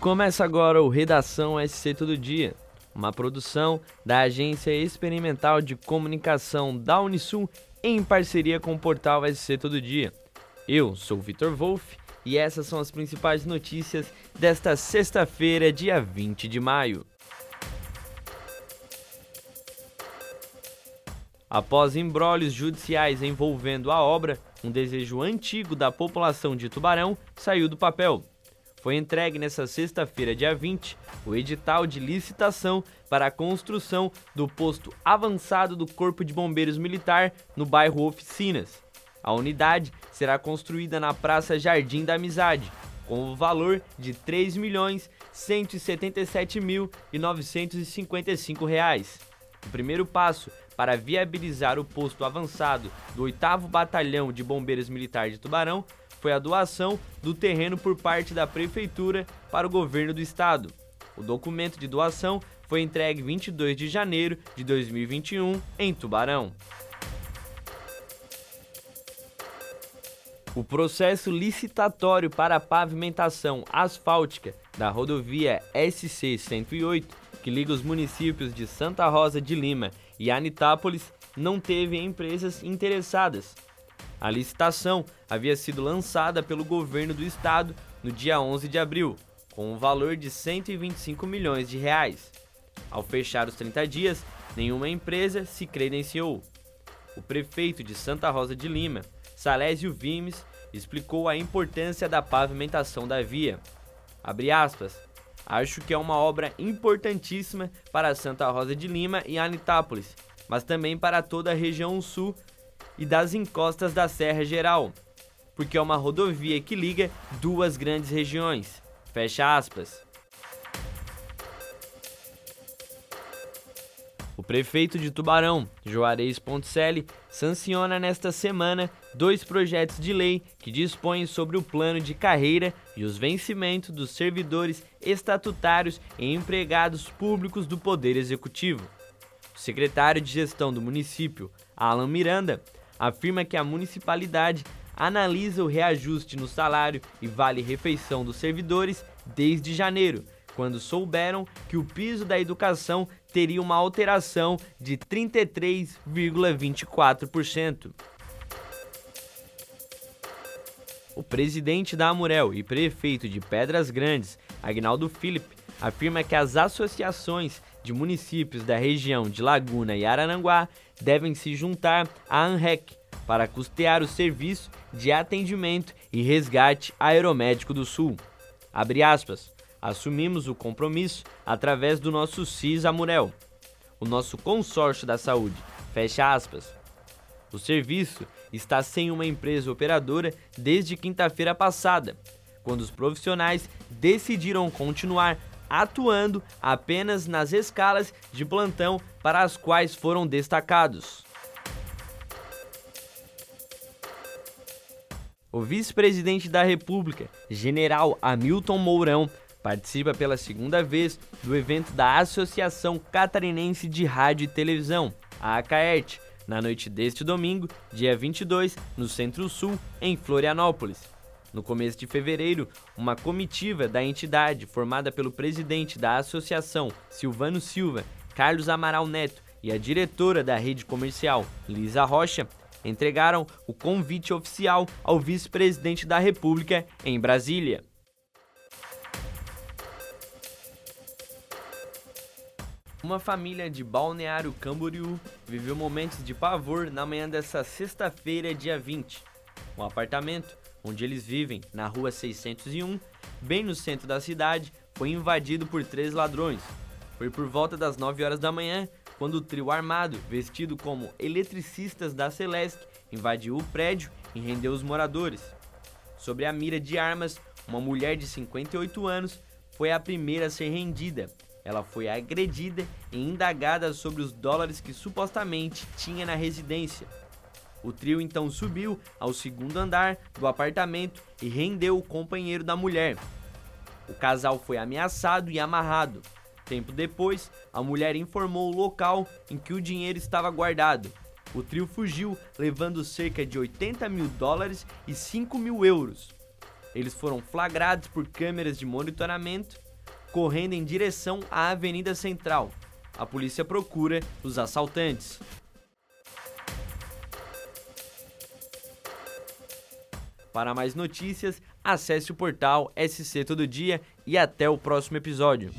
Começa agora o Redação SC Todo Dia, uma produção da Agência Experimental de Comunicação da Unisul em parceria com o portal SC Todo Dia. Eu sou Vitor Wolff e essas são as principais notícias desta sexta-feira, dia 20 de maio. Após embrólios judiciais envolvendo a obra, um desejo antigo da população de Tubarão saiu do papel. Foi entregue nesta sexta-feira, dia 20, o edital de licitação para a construção do posto avançado do Corpo de Bombeiros Militar no bairro Oficinas. A unidade será construída na Praça Jardim da Amizade, com o valor de R$ 3.177.955. O primeiro passo para viabilizar o posto avançado do 8 Batalhão de Bombeiros Militar de Tubarão foi a doação do terreno por parte da prefeitura para o governo do estado. O documento de doação foi entregue 22 de janeiro de 2021 em Tubarão. O processo licitatório para a pavimentação asfáltica da rodovia SC 108 que liga os municípios de Santa Rosa de Lima e Anitápolis, não teve empresas interessadas. A licitação havia sido lançada pelo governo do estado no dia 11 de abril, com um valor de 125 milhões de reais. Ao fechar os 30 dias, nenhuma empresa se credenciou. O prefeito de Santa Rosa de Lima, Salésio Vimes, explicou a importância da pavimentação da via. Aspas, Acho que é uma obra importantíssima para Santa Rosa de Lima e Anitápolis, mas também para toda a região sul e das encostas da Serra Geral, porque é uma rodovia que liga duas grandes regiões. Fecha aspas. O prefeito de Tubarão, Juarez Ponticelli, sanciona nesta semana dois projetos de lei que dispõem sobre o plano de carreira e os vencimentos dos servidores estatutários e empregados públicos do Poder Executivo. O secretário de Gestão do município, Alan Miranda, afirma que a municipalidade analisa o reajuste no salário e vale-refeição dos servidores desde janeiro quando souberam que o piso da educação teria uma alteração de 33,24%. O presidente da Amurel e prefeito de Pedras Grandes, Agnaldo Felipe, afirma que as associações de municípios da região de Laguna e Arananguá devem se juntar à ANREC para custear o serviço de atendimento e resgate aeromédico do Sul. Abre aspas assumimos o compromisso através do nosso CIS Amurel, o nosso consórcio da saúde. Fecha aspas. O serviço está sem uma empresa operadora desde quinta-feira passada, quando os profissionais decidiram continuar atuando apenas nas escalas de plantão para as quais foram destacados. O vice-presidente da República, general Hamilton Mourão, participa pela segunda vez do evento da Associação Catarinense de Rádio e Televisão, a ACAERT, na noite deste domingo, dia 22, no Centro-Sul, em Florianópolis. No começo de fevereiro, uma comitiva da entidade, formada pelo presidente da associação, Silvano Silva, Carlos Amaral Neto, e a diretora da rede comercial, Lisa Rocha, entregaram o convite oficial ao vice-presidente da República em Brasília. Uma família de Balneário Camboriú viveu momentos de pavor na manhã dessa sexta-feira, dia 20. O apartamento onde eles vivem, na rua 601, bem no centro da cidade, foi invadido por três ladrões. Foi por volta das 9 horas da manhã quando o trio armado, vestido como eletricistas da Celeste, invadiu o prédio e rendeu os moradores. Sobre a mira de armas, uma mulher de 58 anos foi a primeira a ser rendida ela foi agredida e indagada sobre os dólares que supostamente tinha na residência. O trio então subiu ao segundo andar do apartamento e rendeu o companheiro da mulher. O casal foi ameaçado e amarrado. Tempo depois, a mulher informou o local em que o dinheiro estava guardado. O trio fugiu, levando cerca de 80 mil dólares e 5 mil euros. Eles foram flagrados por câmeras de monitoramento correndo em direção à Avenida Central. A polícia procura os assaltantes. Para mais notícias, acesse o portal SC Todo Dia e até o próximo episódio.